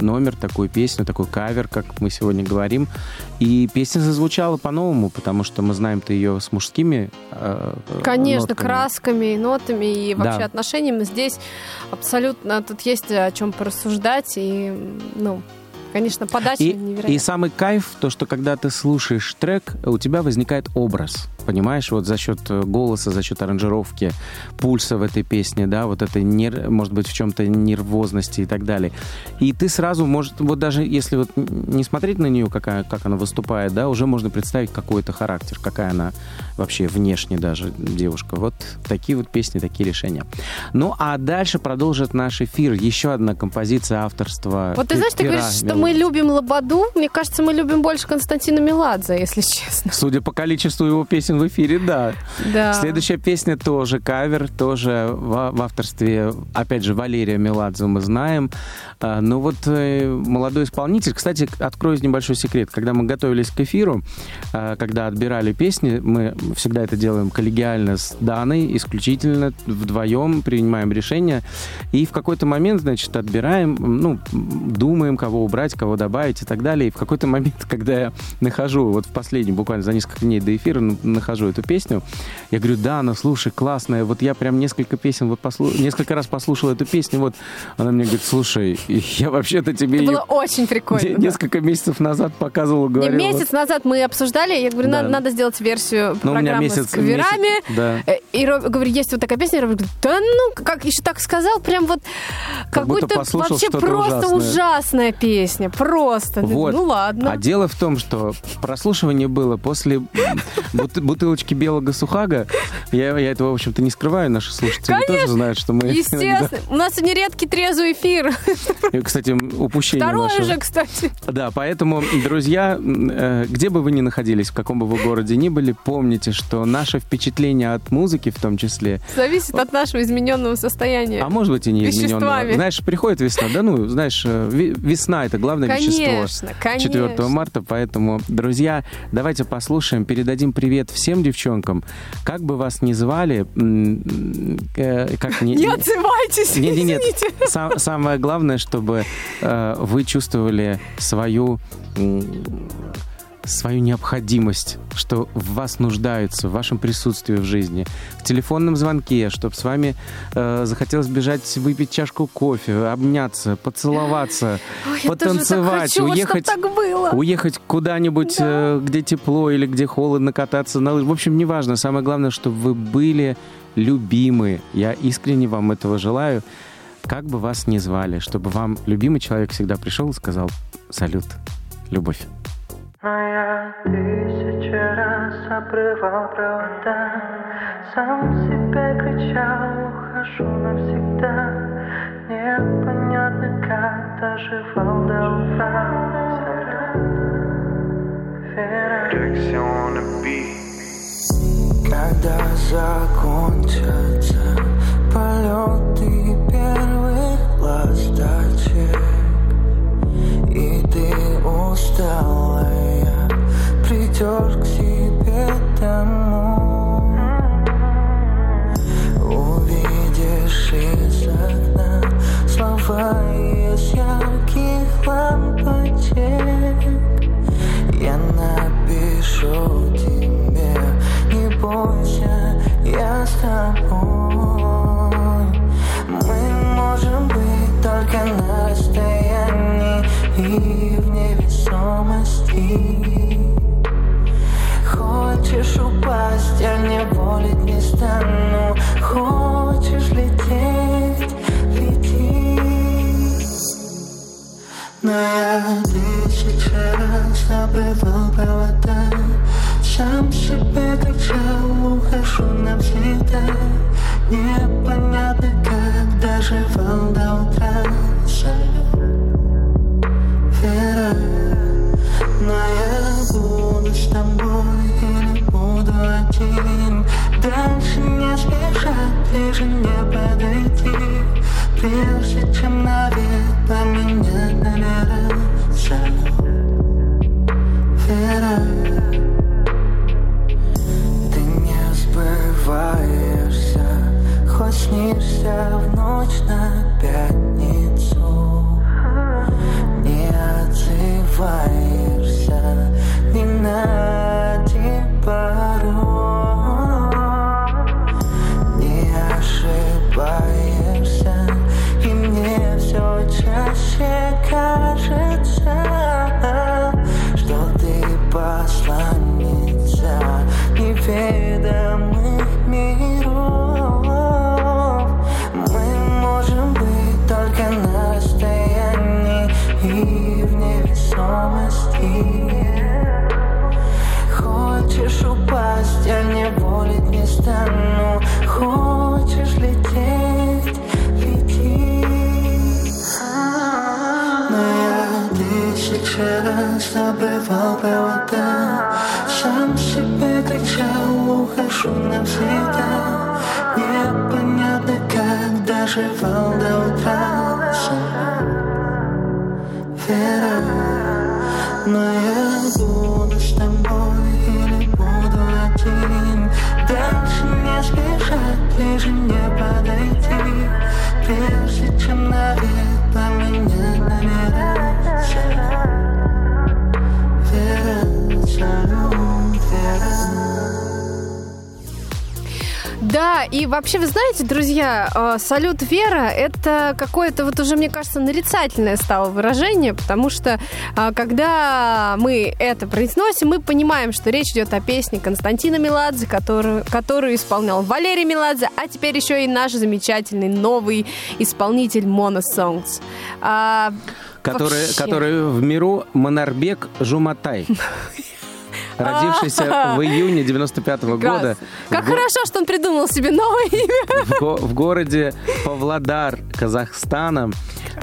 S4: номер, такую песню, такой кавер, как мы сегодня говорим. И песня зазвучала по-новому, потому что мы знаем-то ее с мужскими э,
S3: Конечно,
S4: нотками.
S3: красками, и нотами и вообще
S4: Да.
S3: отношениями. Здесь абсолютно тут есть о чем порассуждать. И, ну, конечно, подача
S4: И,
S3: невероятная.
S4: и самый кайф, то, что когда ты слушаешь трек, у тебя возникает образ. Понимаешь, вот за счет э, голоса, за счет аранжировки, пульса в этой песне, да, вот этой, нер- может быть, в чем-то нервозности и так далее. И ты сразу, может, вот даже если вот не смотреть на нее, какая, как она выступает, да, уже можно представить какой-то характер, какая она вообще внешне даже девушка. Вот такие вот песни, такие решения. Ну, а дальше продолжит наш эфир еще одна композиция авторства
S3: Вот ты знаешь, ты говоришь, что мы любим Лободу. Мне кажется, мы любим больше Константина Меладзе, если (laughs) честно.
S4: Судя по количеству его песен в эфире, да.
S3: Да.
S4: Следующая песня тоже кавер, тоже в, в авторстве, опять же, Валерия Меладзе мы знаем. А, Ну вот э, молодой исполнитель, кстати, открою небольшой секрет. Когда мы готовились к эфиру, а, когда отбирали песни, мы всегда это делаем коллегиально с Даной, исключительно вдвоем принимаем решение. И в какой-то момент, значит, отбираем, ну, думаем, кого убрать, кого добавить и так далее. И в какой-то момент, (laughs) когда я нахожу, вот в последний, буквально за несколько дней до эфира, нахожу эту песню, я говорю, Дана, слушай, классная, вот я прям несколько песен, вот послу... несколько раз послушал эту песню, вот она мне говорит, слушай, (laughs) я вообще-то тебе
S3: Это
S4: ее
S3: было очень прикольно.
S4: не-
S3: да.
S4: несколько месяцев назад показывала,
S3: Не,
S4: говорила.
S3: месяц назад мы обсуждали, я говорю,
S4: Да.
S3: надо, надо сделать версию
S4: Ну,
S3: программы
S4: месяц-
S3: с каверами.
S4: месяц, да.
S3: Э, И Роб, говорю, есть вот такая песня, Роберт говорит, да ну, как еще так сказал, прям вот как,
S4: Как будто
S3: будто вообще просто
S4: ужасное.
S3: ужасная песня, просто.
S4: Вот.
S3: Ну ладно.
S4: А дело в том, что прослушивание было после бут- бутылочки белого сухага. Я, я этого, в общем-то, не скрываю. Наши слушатели тоже знают, что мы... (laughs)
S3: Естественно. У нас сегодня редкий трезвый эфир.
S4: И, Кстати, упущение
S3: Второй
S4: наше.
S3: уже, кстати.
S4: Да, поэтому, друзья, э, где бы вы ни находились, в каком бы вы городе ни были, помните, что наше впечатление от музыки в том числе,
S3: Зависит от нашего измененного состояния.
S4: а может быть и не измененного. Знаешь, приходит весна, да ну, знаешь, э, весна это главное вещество.
S3: Конечно, конечно.
S4: 4 марта, поэтому, друзья, давайте послушаем, передадим привет всем девчонкам. Как бы вас ни звали, э, как ни... (laughs)
S3: Не отзывайтесь,
S4: Нет, нет, нет. Сам- самое главное, чтобы э, вы чувствовали свою свою необходимость, что в вас нуждаются, в вашем присутствии в жизни, в телефонном звонке, чтобы с вами э, захотелось бежать, выпить чашку кофе, обняться, поцеловаться,
S3: Ой,
S4: потанцевать,
S3: хочу, вот
S4: уехать,
S3: было.
S4: уехать куда-нибудь, э, где тепло или где холодно, кататься на лыжах. В общем, неважно. Самое главное, чтобы вы были любимы. Я искренне вам этого желаю. как бы вас ни звали, чтобы вам любимый человек всегда пришел и сказал «Салют, любовь».
S6: Но я тысячи раз обрывал провода Сам себе кричал, ухожу навсегда Непонятно как доживал до утра. Когда закончатся полеты первых ласточек и ты усталая Придешь к себе домой. Увидишь из окна Слова из ярких лампочек. Я напишу тебе Не бойся, я с тобой Мы можем быть только на расстоянии И в невесомости стану Хочешь лететь, лети. Но я тысячи раз обрывал провода. Сам себе кричал, ухожу навсегда. Непонятно, как доживал Прежде чем навек не волить не стану. Хочешь лететь, лети. Но я тысячи раз обрывал провода Сам себе кричал, ухожу навсегда. Непонятно как доживал до утра. Вера. Но я feel
S3: Да, и вообще, вы знаете, друзья, э, салют Вера это какое-то вот уже, мне кажется, нарицательное стало выражение, потому что э, когда мы это произносим, мы понимаем, что речь идет о песне Константина Меладзе, которую, которую исполнял Валерий Меладзе, а теперь еще и наш замечательный новый исполнитель Mono Songs. А,
S4: Который,
S3: вообще.
S4: который в миру Монарбек Жуматай. (laughs) Родившийся в июне 95 года
S3: Прекрасно. Как
S4: го-
S3: хорошо, что он придумал себе новое (laughs) имя.
S4: в, го- в городе Павлодар, Казахстана.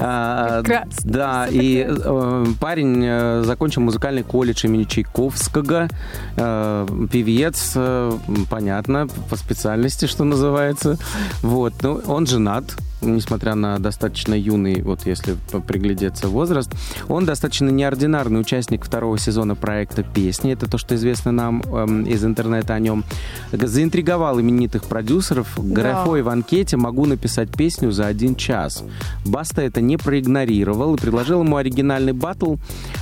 S4: А, да, и э, парень э, закончил музыкальный колледж имени Чайковского, э, певец, понятно, по специальности, что называется. Вот, ну, он женат, несмотря на достаточно юный, вот если приглядеться возраст, он достаточно неординарный участник второго сезона проекта «Песни». Это то, что известно нам эм, из интернета о нем. Заинтриговал именитых продюсеров. Графой в анкете «Могу написать песню за один час». Баста это не проигнорировал и предложил ему оригинальный батл.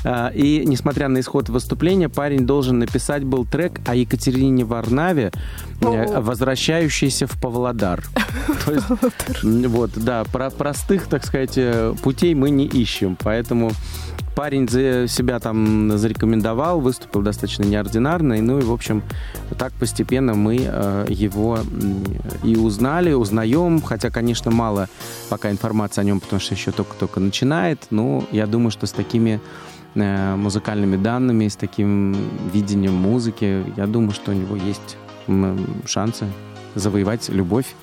S4: Э, И, несмотря на исход выступления, парень должен написать был трек о Екатерине Варнаве, э,
S3: О.
S4: возвращающейся в Павлодар. (laughs) То есть, м, вот, да, про простых, так сказать, э, путей мы не ищем, поэтому Парень себя там зарекомендовал, выступил достаточно неординарно. И, ну и, в общем, так постепенно мы э, его и узнали, узнаем. Хотя, конечно, мало пока информации о нем, потому что еще только-только начинает. Но я думаю, что с такими э, музыкальными данными, с таким видением музыки, я думаю, что у него есть шансы завоевать любовь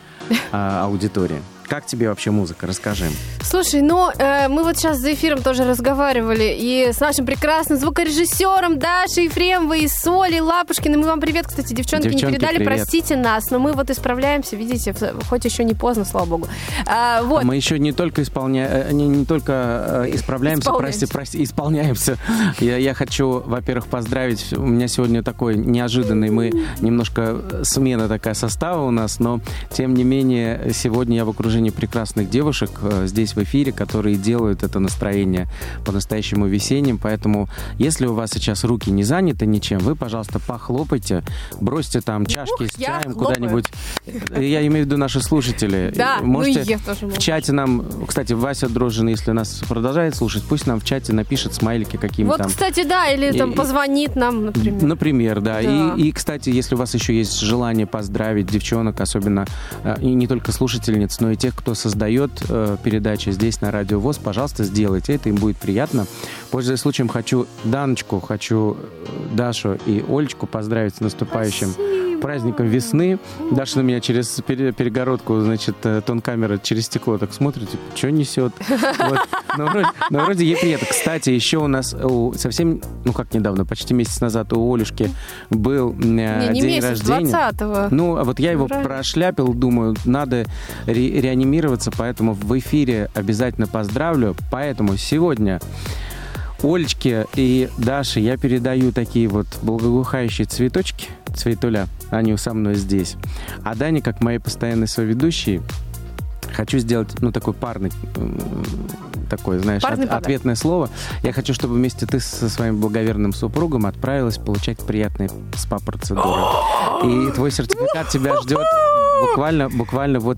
S4: а, аудитории. Как тебе вообще музыка? Расскажи.
S3: Слушай, ну, э, мы вот сейчас за эфиром тоже разговаривали и с нашим прекрасным звукорежиссером Дашей Ефремовой и Солей Лапушкиной. Мы вам привет, кстати, девчонки,
S4: Девчонки,
S3: не передали,
S4: привет.
S3: простите нас, но мы вот исправляемся, видите, хоть еще не поздно, слава богу. А, вот.
S4: Мы еще не только исполняем, не, не только э, исправляемся,
S3: Исполняемся.
S4: прости, прости, исполняемся. Я, я хочу, во-первых, поздравить. У меня сегодня такой неожиданный, мы немножко э, смена такая состава у нас, но тем не менее сегодня я в окружении прекрасных девушек э, здесь в эфире, которые делают это настроение по-настоящему весенним. Поэтому, если у вас сейчас руки не заняты ничем, вы, пожалуйста, похлопайте, бросьте там чашки
S3: Ух,
S4: с чаем куда-нибудь. Я имею в виду наши слушатели. (laughs)
S3: Да,
S4: Можете
S3: ну тоже могу.
S4: в чате нам, кстати, Вася Дрожжин, если нас продолжает слушать, пусть нам в чате напишет смайлики какими
S3: Вот,
S4: там.
S3: кстати, да, или там
S4: И-
S3: позвонит нам, например.
S4: Например, да.
S3: Да.
S4: И, и, кстати, если у вас еще есть желание поздравить девчонок, особенно э, и не только слушательниц, но и тех, кто создает э, передачи здесь на Радио ВОЗ, пожалуйста, сделайте это, им будет приятно. Пользуясь случаем, хочу Даночку, хочу э, Дашу и Олечку поздравить с наступающим
S3: Спасибо.
S4: Праздником весны. Даша на меня через пере- перегородку, значит, э, тон-камера через стекло так смотрит, типа, что несет? Вот. Но, вроде, но вроде ей приятно. Кстати, еще у нас у- совсем, ну как недавно, почти месяц назад у Олюшки был э,
S3: Не, не
S4: день
S3: месяц,
S4: рождения.
S3: 20-го.
S4: Ну, а вот я его
S3: Правильно.
S4: прошляпил, думаю, надо ре- реанимироваться, поэтому в эфире обязательно поздравлю. Поэтому сегодня Олечке и Даше я передаю такие вот благоухающие цветочки, цветуля, они со мной здесь. А Дане, как моей постоянной соведущей, хочу сделать, ну, такой парный, м, такое, знаешь,
S3: Парный
S4: от-
S3: подарок.
S4: ответное слово. Я хочу, чтобы вместе ты со своим благоверным супругом отправилась получать приятные спа-процедуры. И твой сертификат тебя ждет буквально, буквально вот,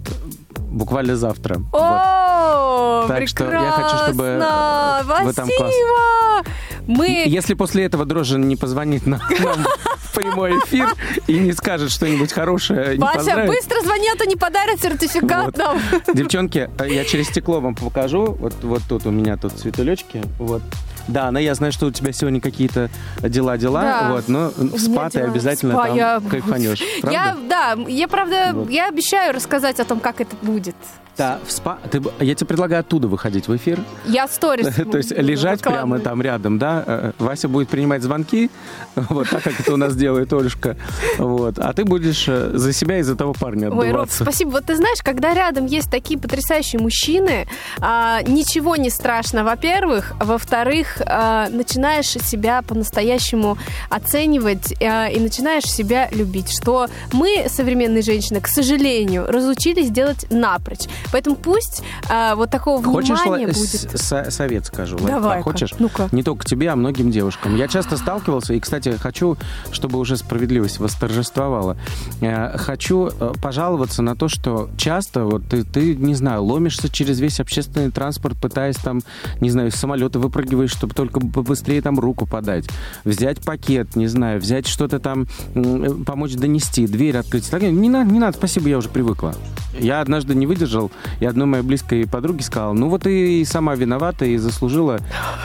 S4: буквально завтра. Вот.
S3: О,
S4: Так что я хочу, чтобы, э,
S3: прекрасно!
S4: вы там класс.
S3: Спасибо! Мы...
S4: Если после этого Дрожжин не позвонит нам, нам в прямой эфир и не скажет что-нибудь хорошее, не
S3: Вася,
S4: поздравит.
S3: быстро звони, а то не подарят сертификат
S4: Вот.
S3: нам.
S4: Девчонки, э, я через стекло вам покажу. Вот, вот тут у меня тут цветулечки. Вот. Да, но я знаю, что у тебя сегодня какие-то дела-дела.
S3: Да.
S4: Вот, но в спа ты
S3: дела.
S4: обязательно
S3: Спа
S4: там
S3: я-
S4: кайфанешь. (laughs) Правда?
S3: Я, да, я правда,
S4: Вот.
S3: я обещаю рассказать о том, как это будет.
S4: Да, в спа. Ты, я тебе предлагаю оттуда выходить в эфир.
S3: Я сторис. (laughs)
S4: То есть лежать прямо там рядом, да? Э, Вася будет принимать звонки, (laughs) вот так, как это у нас делает Олюшка. Вот. А ты будешь э, за себя и за того парня
S3: Ой, Роб,
S4: отдуваться.
S3: спасибо. Вот ты знаешь, когда рядом есть такие потрясающие мужчины, а, ничего не страшно, во-первых. Во-вторых, а, начинаешь себя по-настоящему оценивать а, и начинаешь себя любить. Что мы, современные женщины, к сожалению, разучились делать напрочь. Поэтому пусть а, вот такого
S4: Хочешь
S3: внимания будет.
S4: с- со- совет скажу?
S3: Давай-ка.
S4: Хочешь?
S3: Ну-ка.
S4: Не только тебе, а многим девушкам. Я часто сталкивался, и, кстати, хочу, чтобы уже справедливость восторжествовала. Э, Хочу э, пожаловаться на то, что часто вот ты, ты, не знаю, ломишься через весь общественный транспорт, пытаясь там, не знаю, с самолета выпрыгиваешь, чтобы только быстрее там руку подать. Взять пакет, не знаю, взять что-то там, э, помочь донести, дверь открыть. Так, Не надо, не надо, спасибо, я уже привыкла. Я однажды не выдержал, и одной моей близкой подруге сказал, ну вот и сама виновата, и заслужила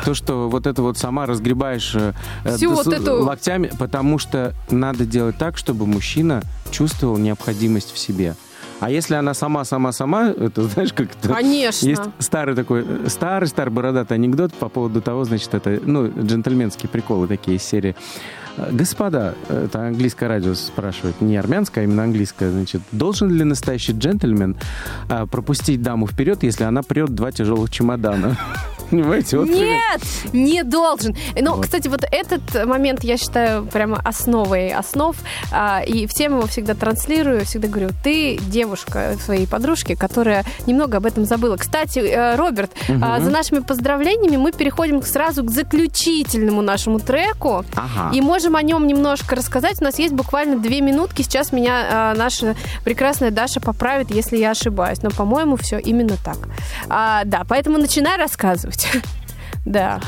S4: то, что вот это вот сама разгребаешь э, э,
S3: Всю вот эту-
S4: локтями, потому что надо делать так, чтобы мужчина чувствовал необходимость в себе. А если она сама-сама-сама, это знаешь, как это...
S3: Конечно.
S4: Есть старый такой, старый-старый бородатый анекдот по поводу того, значит, это, ну, джентльменские приколы такие из серии. Господа, это английское радио спрашивает, не армянское, а именно английское, значит, должен ли настоящий джентльмен а, пропустить даму вперед, если она прет два тяжелых чемодана? (laughs) Понимаете? Вот.
S3: Нет, не должен. Ну,
S4: Вот.
S3: кстати, вот этот момент я считаю прямо основой основ. а, и всем его всегда транслирую, всегда говорю, ты девушка своей подружки, которая немного об этом забыла. Кстати, э, Роберт, а, за нашими поздравлениями мы переходим сразу к заключительному нашему треку.
S4: Ага.
S3: И можем о нем немножко рассказать. У нас есть буквально две минутки. Сейчас меня а, наша прекрасная Даша поправит, если я ошибаюсь. Но, по-моему, все именно так. А, да, поэтому начинай рассказывать. (laughs) Да.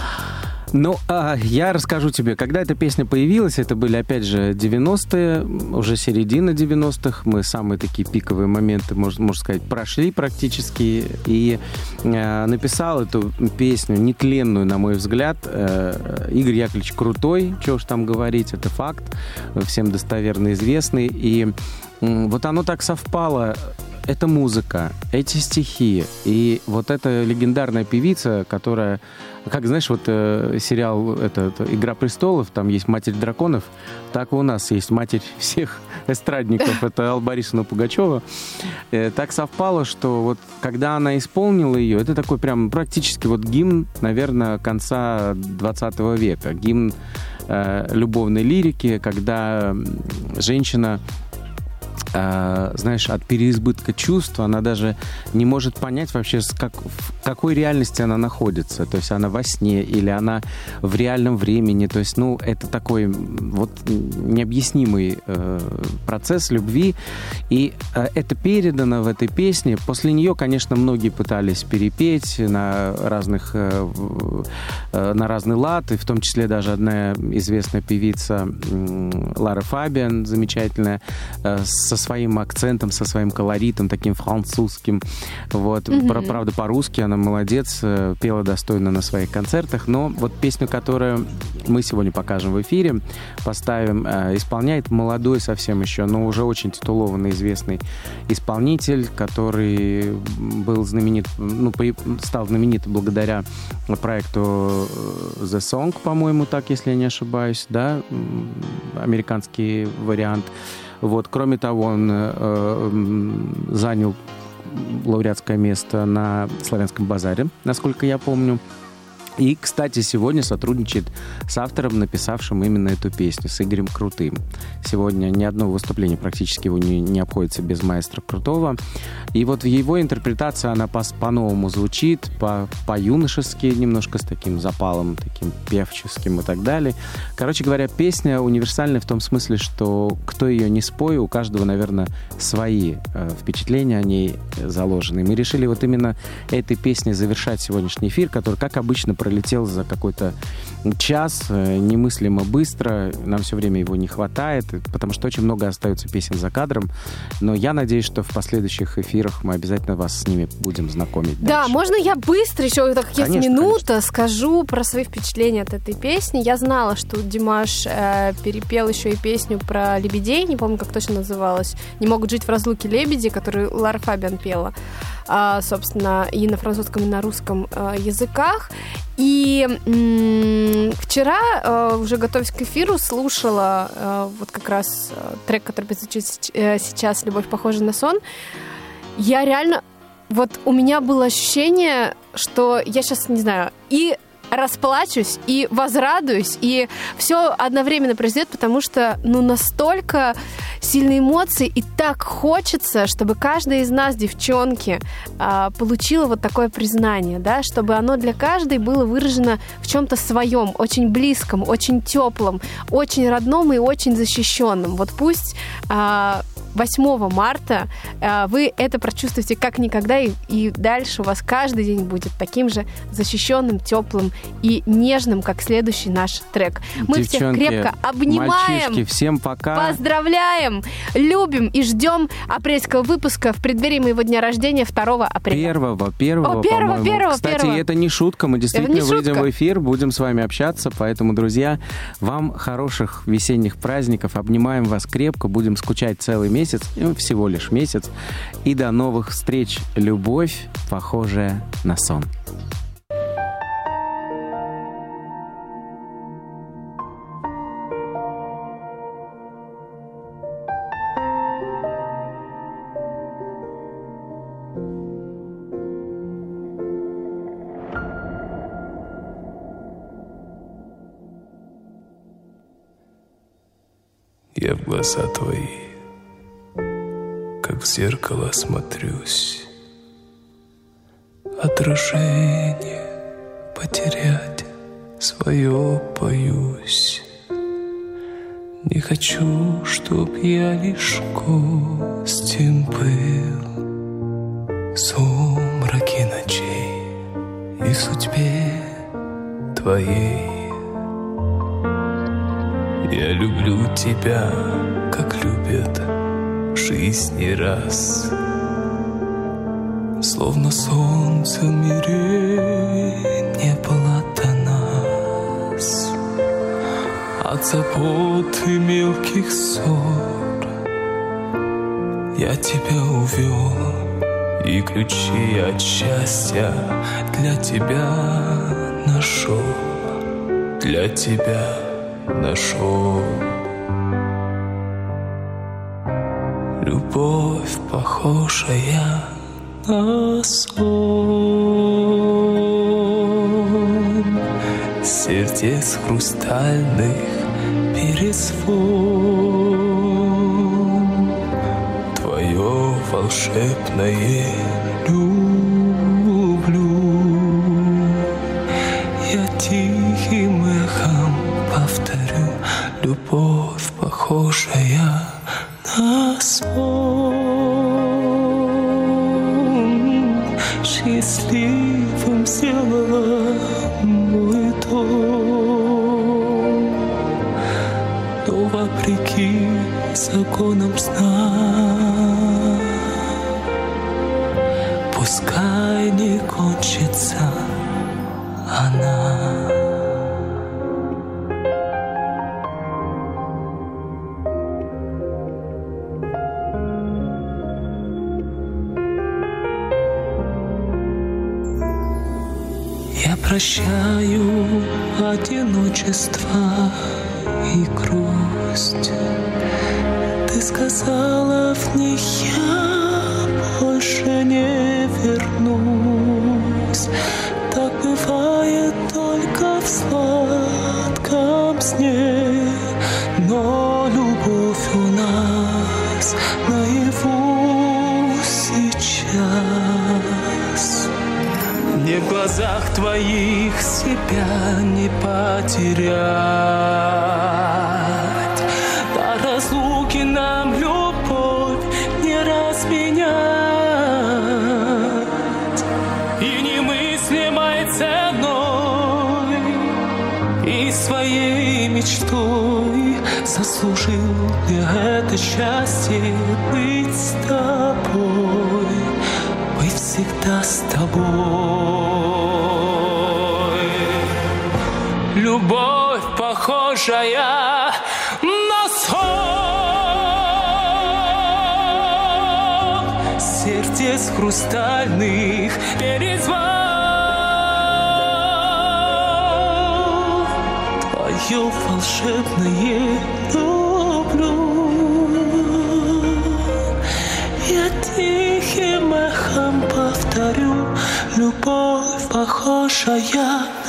S4: Ну, а я расскажу тебе, когда эта песня появилась, это были, опять же, 90-е, уже середина 90-х, мы самые такие пиковые моменты, можно, можно сказать, прошли практически, и э, написал эту песню, нетленную, на мой взгляд, э, Игорь Яковлевич Крутой, чего уж там говорить, это факт, всем достоверно известный, и м, вот оно так совпало, эта музыка, эти стихи и вот эта легендарная певица, которая, как знаешь, вот э, сериал этот «Игра престолов», там есть «Матерь драконов», так и у нас есть «Матерь всех эстрадников», (laughs) это Алла Борисовна Пугачева. Э, так совпало, что вот когда она исполнила ее, это такой прям практически вот гимн, наверное, конца 20 века, гимн э, любовной лирики, когда женщина а, знаешь, от переизбытка чувств она даже не может понять вообще, как, в какой реальности она находится. То есть она во сне или она в реальном времени. То есть, ну, это такой вот необъяснимый э, процесс любви. И э, это передано в этой песне. После нее, конечно, многие пытались перепеть на разных, э, э, на разный лад, и в том числе даже одна известная певица м, Лара Фабиан, замечательная, э, со своим акцентом, со своим колоритом, таким французским. Вот. Про- Правда, по-русски она молодец, э, пела достойно на своих концертах, но вот песню, которую мы сегодня покажем в эфире, поставим, э, исполняет молодой совсем еще, но уже очень титулованный, известный исполнитель, который был знаменит, ну, стал знаменит благодаря проекту э, The Song, по-моему, так, если я не ошибаюсь, да, американский вариант. Вот, кроме того, он э, м, занял лауреатское место на Славянском базаре, насколько я помню. И, кстати, сегодня сотрудничает с автором, написавшим именно эту песню, с Игорем Крутым. Сегодня ни одно выступление практически его не, не обходится без маэстро Крутого. И вот его интерпретации она по- по-новому звучит, по- по-юношески, немножко с таким запалом, таким певческим и так далее. Короче говоря, песня универсальная в том смысле, что кто ее не спой, у каждого, наверное, свои э, впечатления о ней заложены. Мы решили вот именно этой песней завершать сегодняшний эфир, который, как обычно, пролетел за какой-то час, э, немыслимо быстро. Нам все время его не хватает, потому что очень много остается песен за кадром. Но я надеюсь, что в последующих эфирах мы обязательно вас с ними будем знакомить.
S3: Да,
S4: дальше.
S3: можно я быстро еще, так как есть
S4: Конечно,
S3: минута, скажу про свои впечатления от этой песни. Я знала, что Димаш э, перепел еще и песню про лебедей, не помню, как точно называлась. «Не могут жить в разлуке лебеди», которую Лара Фабиан пела, собственно, и на французском, и на русском э, языках. И вчера, э, уже готовясь к эфиру, слушала вот как раз трек, который звучит сеч- э, сейчас «Любовь похожа на сон». Я реально вот у меня было ощущение, что я сейчас, не знаю, и расплачусь, и возрадуюсь, и все одновременно произойдет, потому что, ну, настолько сильные эмоции, и так хочется, чтобы каждая из нас, девчонки, а, получила вот такое признание, да, чтобы оно для каждой было выражено в чем-то своем, очень близком, очень теплом, очень родном и очень защищенном. Вот пусть а, 8 марта а, вы это прочувствуете как никогда, и, и дальше у вас каждый день будет таким же защищенным, теплым и нежным, как следующий наш трек. Мы всех
S4: Девчонки,
S3: крепко обнимаем.
S4: Мальчишки, всем пока.
S3: Поздравляем, любим и ждем апрельского выпуска в преддверии моего дня рождения 2 апреля.
S4: Первого, первого,
S3: О, первого, первого,
S4: Кстати,
S3: первого.
S4: это не шутка, мы действительно
S3: не
S4: выйдем
S3: шутка.
S4: в эфир, будем с вами общаться, поэтому, друзья, вам хороших весенних праздников, обнимаем вас крепко, будем скучать целый месяц, ну, всего лишь месяц, и до новых встреч. Любовь, похожая на сон.
S5: Я в глаза твои, как в зеркало смотрюсь. Отражение потерять свое боюсь. Не хочу, чтоб я лишь гостем был в сумраке ночей и судьбе твоей Я люблю тебя, как любят жизни раз. Словно солнце в мире не было до нас. От забот и мелких ссор Я тебя увел И ключи от счастья для тебя нашел Для тебя нашел Любовь похожая на сон. Сердец хрустальных перезвон. Твое волшебное люблю. Я тихим эхом повторю. Любовь похожая одиночество и грусть. Ты сказала в них я больше не вернусь. Так бывает только в сладком сне, но любовь у нас наяву Мне в глазах твоих себя не потерять. До разлуки нам любовь не разменять. И немыслимой ценой и своей мечтой заслужил я это счастье быть с тобой быть всегда с тобой. Похожая на сон Сердец хрустальных перезвон. Твое волшебное люблю я тихим эхом повторю Любовь похожая